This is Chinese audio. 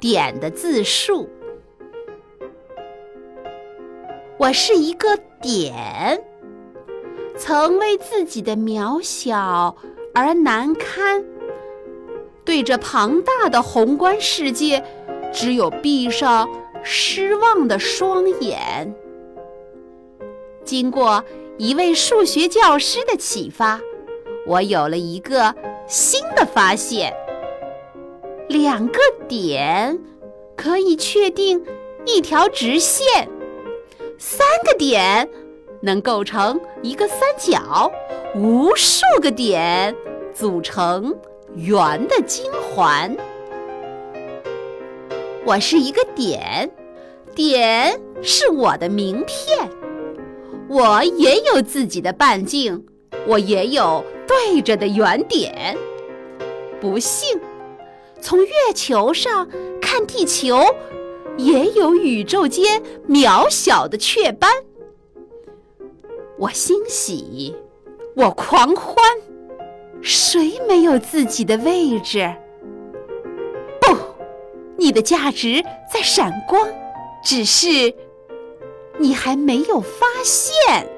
点的自述。我是一个点，曾为自己的渺小而难堪，对着庞大的宏观世界，只有闭上失望的双眼。经过一位数学教师的启发，我有了一个新的发现：两个点可以确定一条直线。三个点能构成一个三角，无数个点组成圆的金环。我是一个点，点是我的名片。我也有自己的半径，我也有对着的圆点。不幸，从月球上看地球。也有宇宙间渺小的雀斑，我欣喜，我狂欢，谁没有自己的位置？不，你的价值在闪光，只是你还没有发现。